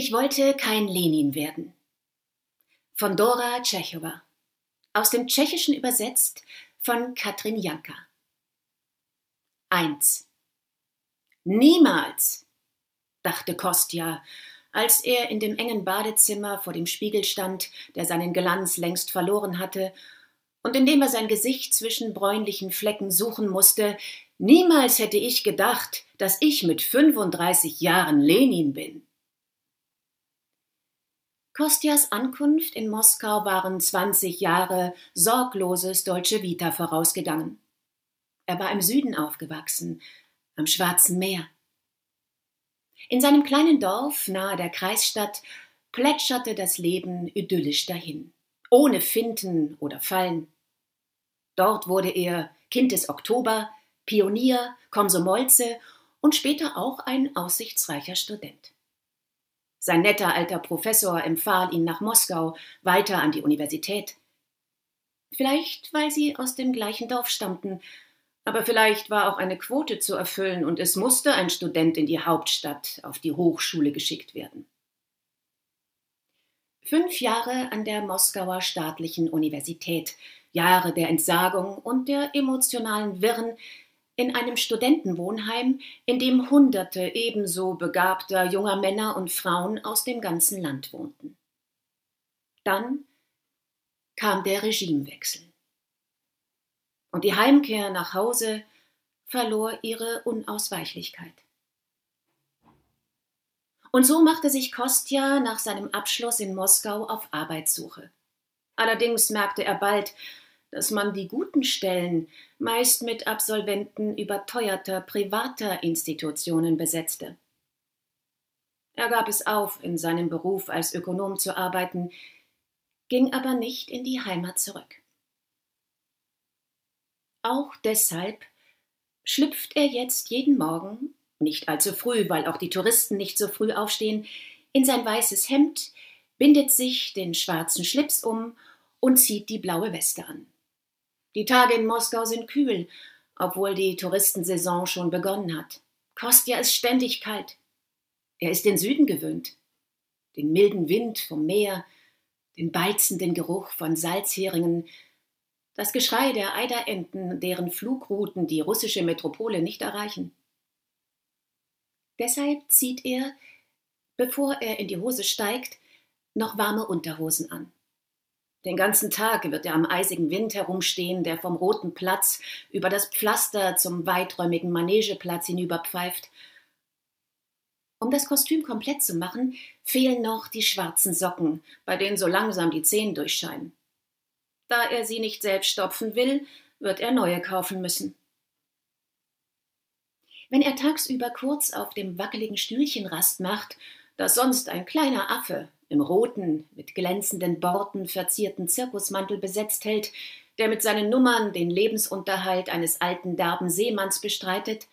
Ich wollte kein Lenin werden. Von Dora Tschechowa. Aus dem Tschechischen übersetzt von Katrin Janka. 1. Niemals, dachte Kostja, als er in dem engen Badezimmer vor dem Spiegel stand, der seinen Glanz längst verloren hatte, und in dem er sein Gesicht zwischen bräunlichen Flecken suchen musste, niemals hätte ich gedacht, dass ich mit 35 Jahren Lenin bin. Kostjas Ankunft in Moskau waren 20 Jahre sorgloses Deutsche Vita vorausgegangen. Er war im Süden aufgewachsen, am Schwarzen Meer. In seinem kleinen Dorf nahe der Kreisstadt plätscherte das Leben idyllisch dahin, ohne Finten oder Fallen. Dort wurde er Kind des Oktober, Pionier, Komsomolze und später auch ein aussichtsreicher Student. Sein netter alter Professor empfahl ihn nach Moskau, weiter an die Universität. Vielleicht, weil sie aus dem gleichen Dorf stammten, aber vielleicht war auch eine Quote zu erfüllen und es musste ein Student in die Hauptstadt auf die Hochschule geschickt werden. Fünf Jahre an der Moskauer staatlichen Universität, Jahre der Entsagung und der emotionalen Wirren in einem Studentenwohnheim, in dem Hunderte ebenso begabter junger Männer und Frauen aus dem ganzen Land wohnten. Dann kam der Regimewechsel und die Heimkehr nach Hause verlor ihre Unausweichlichkeit. Und so machte sich Kostja nach seinem Abschluss in Moskau auf Arbeitssuche. Allerdings merkte er bald, dass man die guten Stellen meist mit Absolventen überteuerter privater Institutionen besetzte. Er gab es auf, in seinem Beruf als Ökonom zu arbeiten, ging aber nicht in die Heimat zurück. Auch deshalb schlüpft er jetzt jeden Morgen, nicht allzu früh, weil auch die Touristen nicht so früh aufstehen, in sein weißes Hemd, bindet sich den schwarzen Schlips um und zieht die blaue Weste an. Die Tage in Moskau sind kühl, obwohl die Touristensaison schon begonnen hat. Kostja ist ständig kalt. Er ist den Süden gewöhnt. Den milden Wind vom Meer, den beizenden Geruch von Salzheringen, das Geschrei der Eiderenten, deren Flugrouten die russische Metropole nicht erreichen. Deshalb zieht er, bevor er in die Hose steigt, noch warme Unterhosen an. Den ganzen Tag wird er am eisigen Wind herumstehen, der vom Roten Platz über das Pflaster zum weiträumigen Manegeplatz hinüberpfeift. Um das Kostüm komplett zu machen, fehlen noch die schwarzen Socken, bei denen so langsam die Zehen durchscheinen. Da er sie nicht selbst stopfen will, wird er neue kaufen müssen. Wenn er tagsüber kurz auf dem wackeligen Stühlchen Rast macht, das sonst ein kleiner Affe im roten, mit glänzenden Borten verzierten Zirkusmantel besetzt hält, der mit seinen Nummern den Lebensunterhalt eines alten derben Seemanns bestreitet,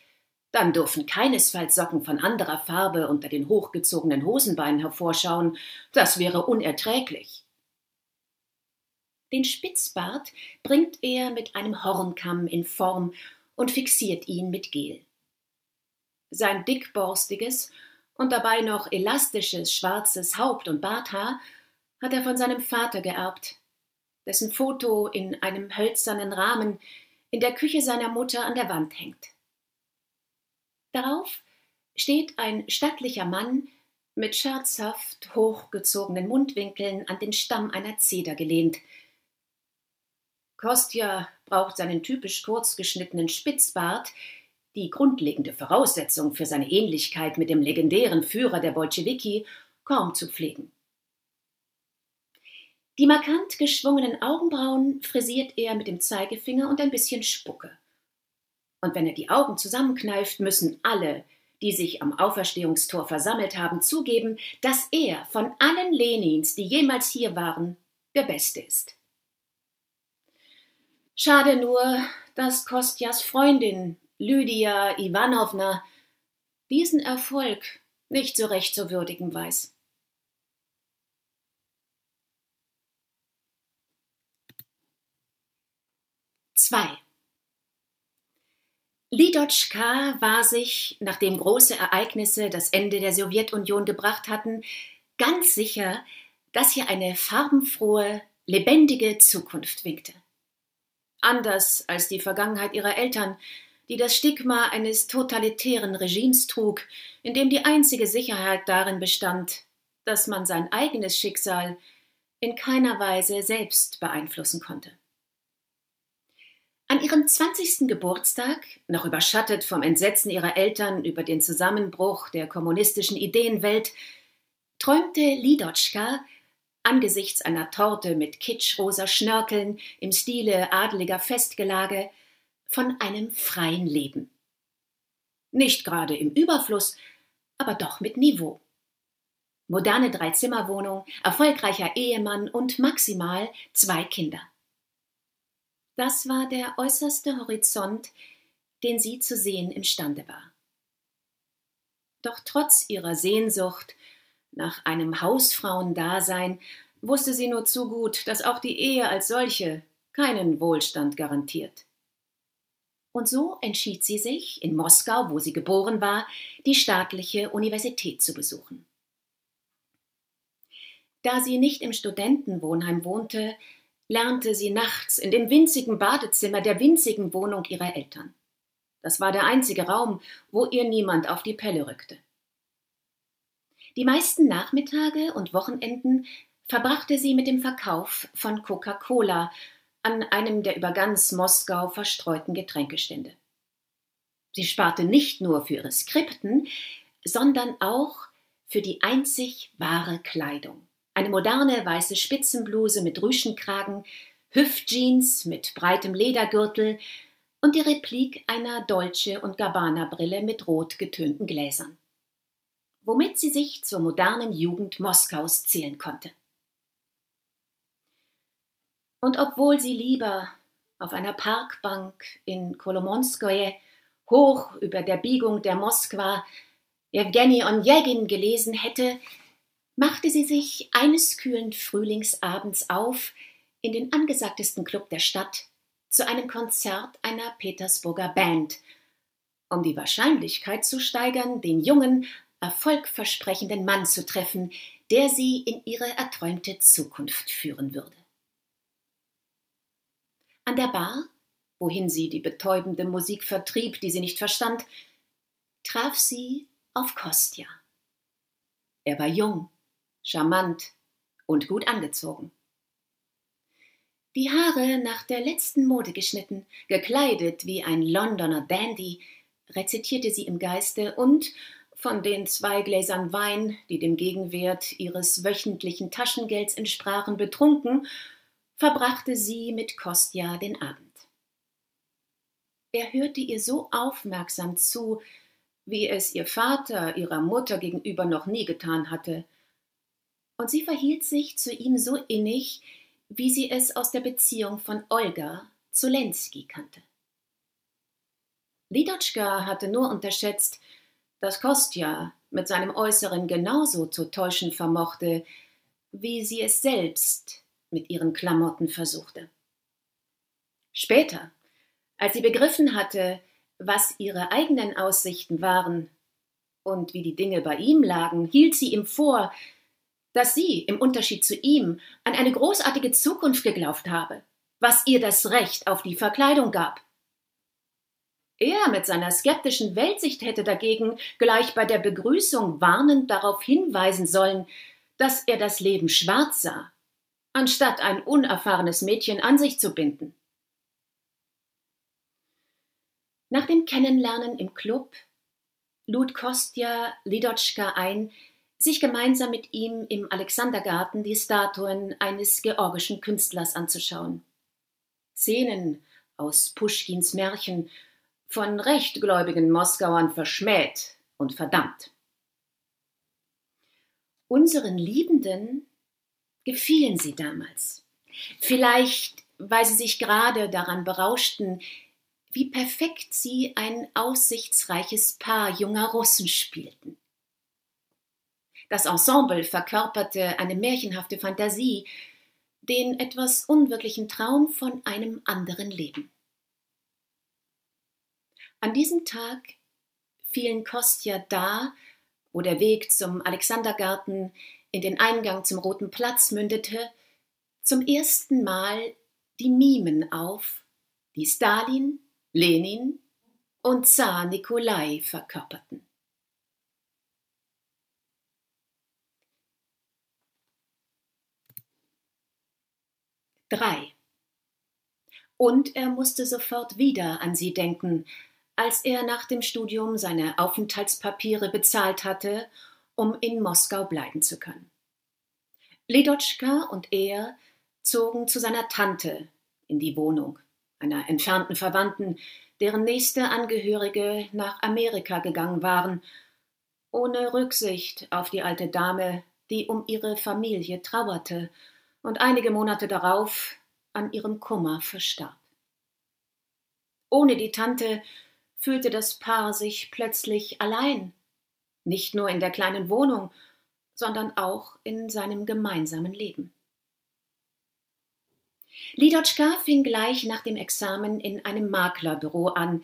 dann dürfen keinesfalls Socken von anderer Farbe unter den hochgezogenen Hosenbeinen hervorschauen, das wäre unerträglich. Den Spitzbart bringt er mit einem Hornkamm in Form und fixiert ihn mit Gel. Sein dickborstiges und dabei noch elastisches schwarzes Haupt- und Barthaar hat er von seinem Vater geerbt, dessen Foto in einem hölzernen Rahmen in der Küche seiner Mutter an der Wand hängt. Darauf steht ein stattlicher Mann mit scherzhaft hochgezogenen Mundwinkeln an den Stamm einer Zeder gelehnt, Kostja braucht seinen typisch kurz geschnittenen Spitzbart, die grundlegende Voraussetzung für seine Ähnlichkeit mit dem legendären Führer der Bolschewiki, kaum zu pflegen. Die markant geschwungenen Augenbrauen frisiert er mit dem Zeigefinger und ein bisschen Spucke. Und wenn er die Augen zusammenkneift, müssen alle, die sich am Auferstehungstor versammelt haben, zugeben, dass er von allen Lenins, die jemals hier waren, der Beste ist. Schade nur, dass Kostjas Freundin Lydia Iwanowna diesen Erfolg nicht so recht zu würdigen weiß. Zwei. Lidotschka war sich, nachdem große Ereignisse das Ende der Sowjetunion gebracht hatten, ganz sicher, dass ihr eine farbenfrohe, lebendige Zukunft winkte. Anders als die Vergangenheit ihrer Eltern, die das Stigma eines totalitären Regimes trug, in dem die einzige Sicherheit darin bestand, dass man sein eigenes Schicksal in keiner Weise selbst beeinflussen konnte. An ihrem 20. Geburtstag, noch überschattet vom Entsetzen ihrer Eltern über den Zusammenbruch der kommunistischen Ideenwelt, träumte Lidotschka angesichts einer Torte mit kitschrosa Schnörkeln im Stile adeliger Festgelage von einem freien Leben. Nicht gerade im Überfluss, aber doch mit Niveau. Moderne Dreizimmerwohnung, erfolgreicher Ehemann und maximal zwei Kinder. Das war der äußerste Horizont, den sie zu sehen imstande war. Doch trotz ihrer Sehnsucht nach einem Hausfrauendasein wusste sie nur zu gut, dass auch die Ehe als solche keinen Wohlstand garantiert. Und so entschied sie sich, in Moskau, wo sie geboren war, die staatliche Universität zu besuchen. Da sie nicht im Studentenwohnheim wohnte, lernte sie nachts in dem winzigen Badezimmer der winzigen Wohnung ihrer Eltern. Das war der einzige Raum, wo ihr niemand auf die Pelle rückte. Die meisten Nachmittage und Wochenenden verbrachte sie mit dem Verkauf von Coca-Cola an einem der über ganz Moskau verstreuten Getränkestände. Sie sparte nicht nur für ihre Skripten, sondern auch für die einzig wahre Kleidung eine moderne weiße Spitzenbluse mit Rüschenkragen, Hüftjeans mit breitem Ledergürtel und die Replik einer Dolce und Gabbana Brille mit rot getönten Gläsern. Womit sie sich zur modernen Jugend Moskaus zählen konnte. Und obwohl sie lieber auf einer Parkbank in Kolomonskoje hoch über der Biegung der Moskwa Evgeny Onjegin gelesen hätte, machte sie sich eines kühlen Frühlingsabends auf in den angesagtesten Club der Stadt zu einem Konzert einer Petersburger Band, um die Wahrscheinlichkeit zu steigern, den jungen, erfolgversprechenden Mann zu treffen, der sie in ihre erträumte Zukunft führen würde. An der Bar, wohin sie die betäubende Musik vertrieb, die sie nicht verstand, traf sie auf Kostja. Er war jung, charmant und gut angezogen. Die Haare nach der letzten Mode geschnitten, gekleidet wie ein Londoner Dandy, rezitierte sie im Geiste und, von den zwei Gläsern Wein, die dem Gegenwert ihres wöchentlichen Taschengelds entsprachen, betrunken, verbrachte sie mit Kostja den Abend. Er hörte ihr so aufmerksam zu, wie es ihr Vater ihrer Mutter gegenüber noch nie getan hatte, und sie verhielt sich zu ihm so innig, wie sie es aus der Beziehung von Olga zu Lenski kannte. Lidotschka hatte nur unterschätzt, dass Kostja mit seinem Äußeren genauso zu täuschen vermochte, wie sie es selbst mit ihren Klamotten versuchte. Später, als sie begriffen hatte, was ihre eigenen Aussichten waren und wie die Dinge bei ihm lagen, hielt sie ihm vor, dass sie, im Unterschied zu ihm, an eine großartige Zukunft geglaubt habe, was ihr das Recht auf die Verkleidung gab. Er mit seiner skeptischen Weltsicht hätte dagegen gleich bei der Begrüßung warnend darauf hinweisen sollen, dass er das Leben schwarz sah, anstatt ein unerfahrenes Mädchen an sich zu binden. Nach dem Kennenlernen im Club lud Kostja Lidotschka ein, sich gemeinsam mit ihm im Alexandergarten die Statuen eines georgischen Künstlers anzuschauen. Szenen aus Puschkins Märchen, von rechtgläubigen Moskauern verschmäht und verdammt. Unseren Liebenden gefielen sie damals. Vielleicht, weil sie sich gerade daran berauschten, wie perfekt sie ein aussichtsreiches Paar junger Russen spielten. Das Ensemble verkörperte eine märchenhafte Fantasie, den etwas unwirklichen Traum von einem anderen Leben. An diesem Tag fielen Kostja da, wo der Weg zum Alexandergarten in den Eingang zum Roten Platz mündete, zum ersten Mal die Mimen auf, die Stalin, Lenin und Zar Nikolai verkörperten. Drei. Und er musste sofort wieder an sie denken, als er nach dem Studium seine Aufenthaltspapiere bezahlt hatte, um in Moskau bleiben zu können. Ledotschka und er zogen zu seiner Tante in die Wohnung, einer entfernten Verwandten, deren nächste Angehörige nach Amerika gegangen waren, ohne Rücksicht auf die alte Dame, die um ihre Familie trauerte und einige Monate darauf an ihrem Kummer verstarb. Ohne die Tante fühlte das Paar sich plötzlich allein, nicht nur in der kleinen Wohnung, sondern auch in seinem gemeinsamen Leben. Lidotschka fing gleich nach dem Examen in einem Maklerbüro an,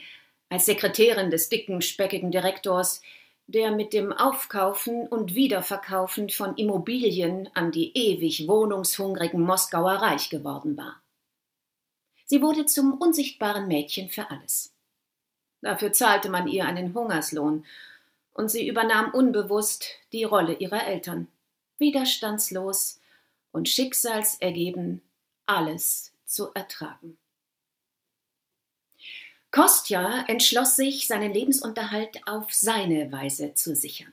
als Sekretärin des dicken, speckigen Direktors, der mit dem Aufkaufen und Wiederverkaufen von Immobilien an die ewig wohnungshungrigen Moskauer reich geworden war. Sie wurde zum unsichtbaren Mädchen für alles. Dafür zahlte man ihr einen Hungerslohn, und sie übernahm unbewusst die Rolle ihrer Eltern, widerstandslos und schicksalsergeben alles zu ertragen. Kostja entschloss sich, seinen Lebensunterhalt auf seine Weise zu sichern.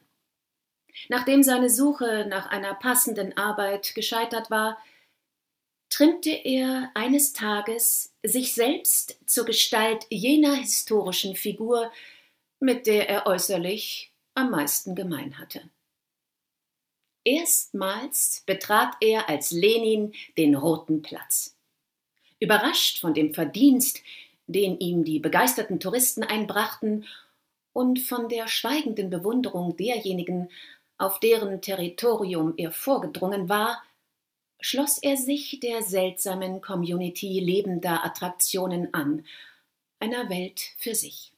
Nachdem seine Suche nach einer passenden Arbeit gescheitert war, trimmte er eines Tages sich selbst zur Gestalt jener historischen Figur, mit der er äußerlich am meisten gemein hatte. Erstmals betrat er als Lenin den Roten Platz. Überrascht von dem Verdienst, den ihm die begeisterten Touristen einbrachten, und von der schweigenden Bewunderung derjenigen, auf deren Territorium er vorgedrungen war, schloss er sich der seltsamen Community lebender Attraktionen an, einer Welt für sich.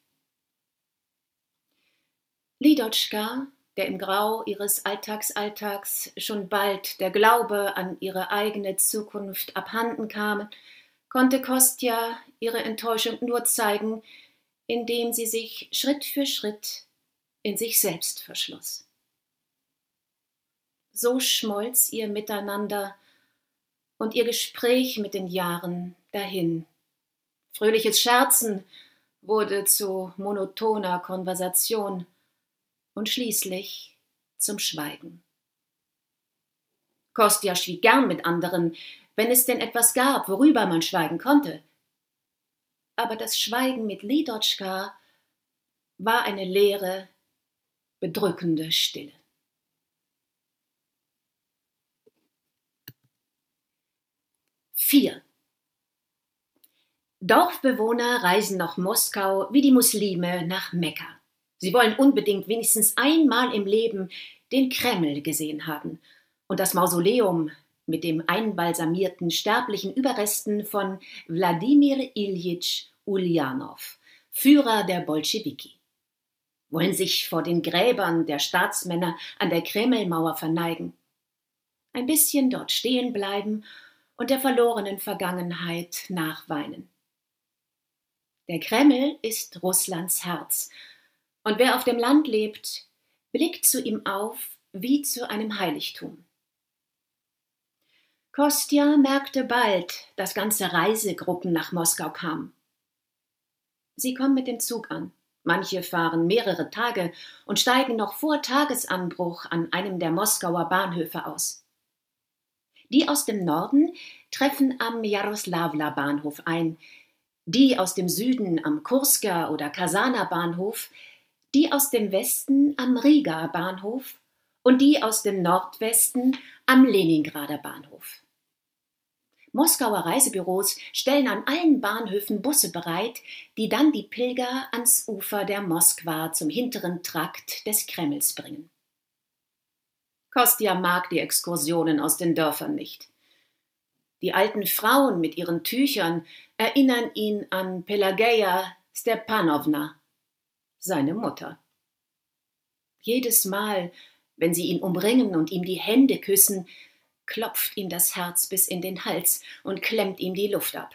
Lidotschka, der im Grau ihres Alltagsalltags schon bald der Glaube an ihre eigene Zukunft abhanden kam, konnte Kostja ihre Enttäuschung nur zeigen, indem sie sich Schritt für Schritt in sich selbst verschloss. So schmolz ihr Miteinander und ihr Gespräch mit den Jahren dahin. Fröhliches Scherzen wurde zu monotoner Konversation und schließlich zum Schweigen. Kostja schwieg gern mit anderen, wenn es denn etwas gab, worüber man schweigen konnte. Aber das Schweigen mit Lidotschka war eine leere, bedrückende Stille. Vier. Dorfbewohner reisen nach Moskau wie die Muslime nach Mekka. Sie wollen unbedingt wenigstens einmal im Leben den Kreml gesehen haben und das Mausoleum mit dem einbalsamierten sterblichen Überresten von Wladimir Iljitsch Ulyanov, Führer der Bolschewiki. Wollen sich vor den Gräbern der Staatsmänner an der Kremlmauer verneigen, ein bisschen dort stehen bleiben und der verlorenen Vergangenheit nachweinen. Der Kreml ist Russlands Herz, und wer auf dem Land lebt, blickt zu ihm auf wie zu einem Heiligtum. Kostja merkte bald, dass ganze Reisegruppen nach Moskau kamen. Sie kommen mit dem Zug an. Manche fahren mehrere Tage und steigen noch vor Tagesanbruch an einem der Moskauer Bahnhöfe aus. Die aus dem Norden treffen am Jaroslawla Bahnhof ein, die aus dem Süden am Kurska oder Kasana Bahnhof, die aus dem Westen am Riga Bahnhof und die aus dem Nordwesten am Leningrader Bahnhof. Moskauer Reisebüros stellen an allen Bahnhöfen Busse bereit, die dann die Pilger ans Ufer der Moskwa zum hinteren Trakt des Kremls bringen. Kostja mag die Exkursionen aus den Dörfern nicht. Die alten Frauen mit ihren Tüchern erinnern ihn an Pelageia Stepanowna, seine Mutter. Jedes Mal, wenn sie ihn umringen und ihm die Hände küssen, klopft ihm das Herz bis in den Hals und klemmt ihm die Luft ab.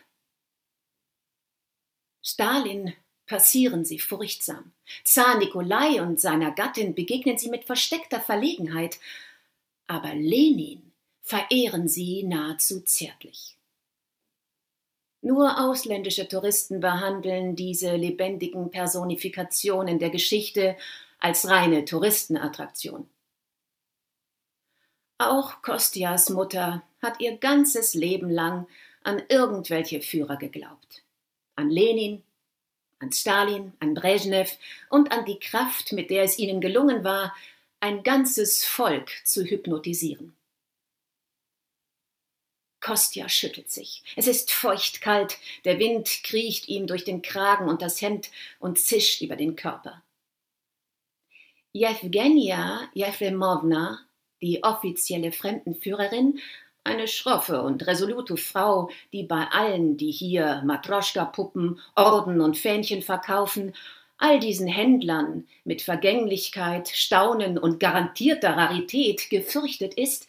Stalin passieren sie furchtsam. Zar Nikolai und seiner Gattin begegnen sie mit versteckter Verlegenheit, aber Lenin verehren sie nahezu zärtlich. Nur ausländische Touristen behandeln diese lebendigen Personifikationen der Geschichte als reine Touristenattraktion. Auch Kostias Mutter hat ihr ganzes Leben lang an irgendwelche Führer geglaubt. An Lenin, an Stalin, an Brezhnev und an die Kraft, mit der es ihnen gelungen war, ein ganzes Volk zu hypnotisieren. Kostja schüttelt sich. Es ist feuchtkalt, der Wind kriecht ihm durch den Kragen und das Hemd und zischt über den Körper. Jewgenia Jefremowna, die offizielle Fremdenführerin, eine schroffe und resolute Frau, die bei allen, die hier Matroschka-Puppen, Orden und Fähnchen verkaufen, all diesen Händlern mit Vergänglichkeit, Staunen und garantierter Rarität gefürchtet ist,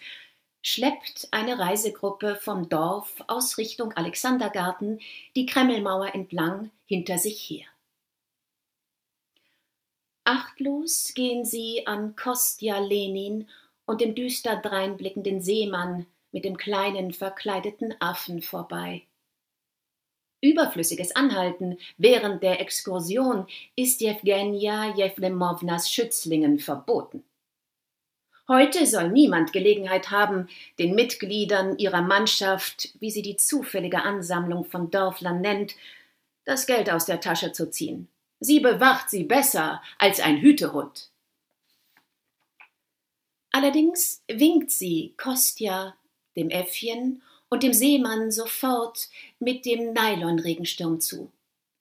schleppt eine Reisegruppe vom Dorf aus Richtung Alexandergarten die Kremlmauer entlang hinter sich her. Achtlos gehen sie an Kostja Lenin und dem düster dreinblickenden Seemann mit dem kleinen verkleideten Affen vorbei. Überflüssiges Anhalten während der Exkursion ist Jewgenia Jewlemownas Schützlingen verboten. Heute soll niemand Gelegenheit haben, den Mitgliedern ihrer Mannschaft, wie sie die zufällige Ansammlung von Dörflern nennt, das Geld aus der Tasche zu ziehen. Sie bewacht sie besser als ein Hütehund. Allerdings winkt sie Kostja, dem Äffchen und dem Seemann sofort mit dem Nylonregensturm zu.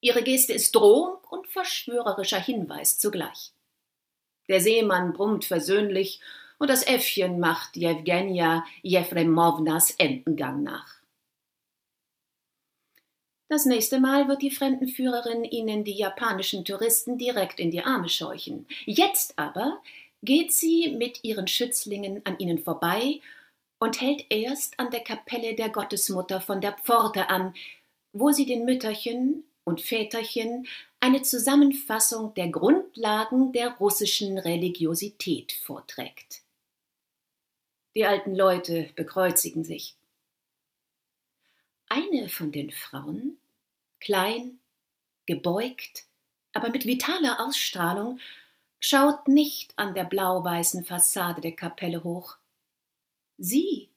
Ihre Geste ist Drohung und verschwörerischer Hinweis zugleich. Der Seemann brummt versöhnlich und das Äffchen macht Jewgenia Jefremownas Entengang nach. Das nächste Mal wird die Fremdenführerin ihnen die japanischen Touristen direkt in die Arme scheuchen. Jetzt aber geht sie mit ihren Schützlingen an ihnen vorbei und hält erst an der Kapelle der Gottesmutter von der Pforte an, wo sie den Mütterchen und Väterchen eine Zusammenfassung der Grundlagen der russischen Religiosität vorträgt. Die alten Leute bekreuzigen sich. Eine von den Frauen, klein, gebeugt, aber mit vitaler Ausstrahlung, schaut nicht an der blau-weißen Fassade der Kapelle hoch. Sie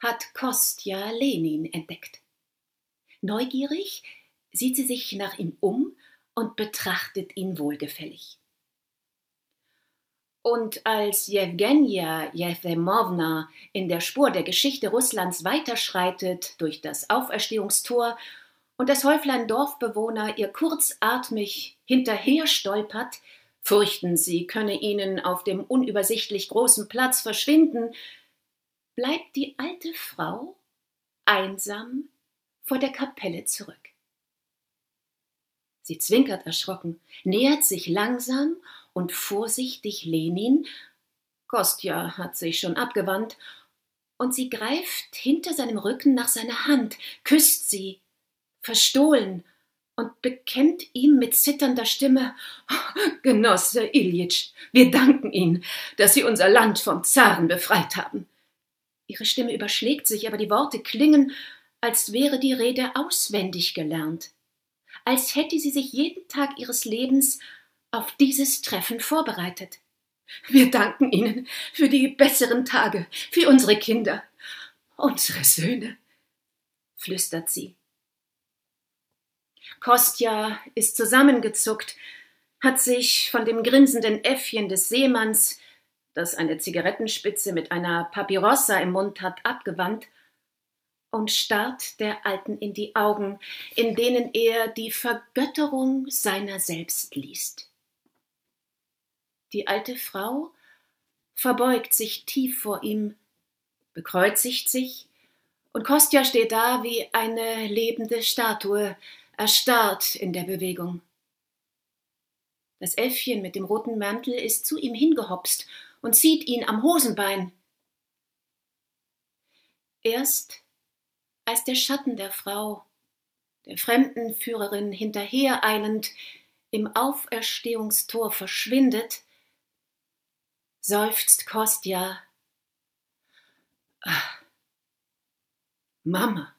hat Kostja Lenin entdeckt. Neugierig sieht sie sich nach ihm um und betrachtet ihn wohlgefällig. Und als Jewgenia Jefremowna in der Spur der Geschichte Russlands weiterschreitet durch das Auferstehungstor und das Häuflein Dorfbewohner ihr kurzatmig hinterher stolpert, fürchten, sie könne ihnen auf dem unübersichtlich großen Platz verschwinden, bleibt die alte Frau einsam vor der Kapelle zurück. Sie zwinkert erschrocken, nähert sich langsam und vorsichtig Lenin, Kostja hat sich schon abgewandt, und sie greift hinter seinem Rücken nach seiner Hand, küsst sie, verstohlen und bekennt ihm mit zitternder Stimme Genosse Iljitsch, wir danken Ihnen, dass Sie unser Land vom Zaren befreit haben. Ihre Stimme überschlägt sich, aber die Worte klingen, als wäre die Rede auswendig gelernt, als hätte sie sich jeden Tag ihres Lebens auf dieses Treffen vorbereitet. Wir danken Ihnen für die besseren Tage, für unsere Kinder, unsere Söhne, flüstert sie. Kostja ist zusammengezuckt, hat sich von dem grinsenden Äffchen des Seemanns, das eine Zigarettenspitze mit einer Papyrossa im Mund hat, abgewandt und starrt der Alten in die Augen, in denen er die Vergötterung seiner selbst liest. Die alte Frau verbeugt sich tief vor ihm, bekreuzigt sich, und Kostja steht da wie eine lebende Statue, erstarrt in der Bewegung. Das Äffchen mit dem roten Mantel ist zu ihm hingehopst und zieht ihn am Hosenbein. Erst als der Schatten der Frau, der Fremdenführerin hinterhereilend, im Auferstehungstor verschwindet, seufzt Kostja. Ach, Mama.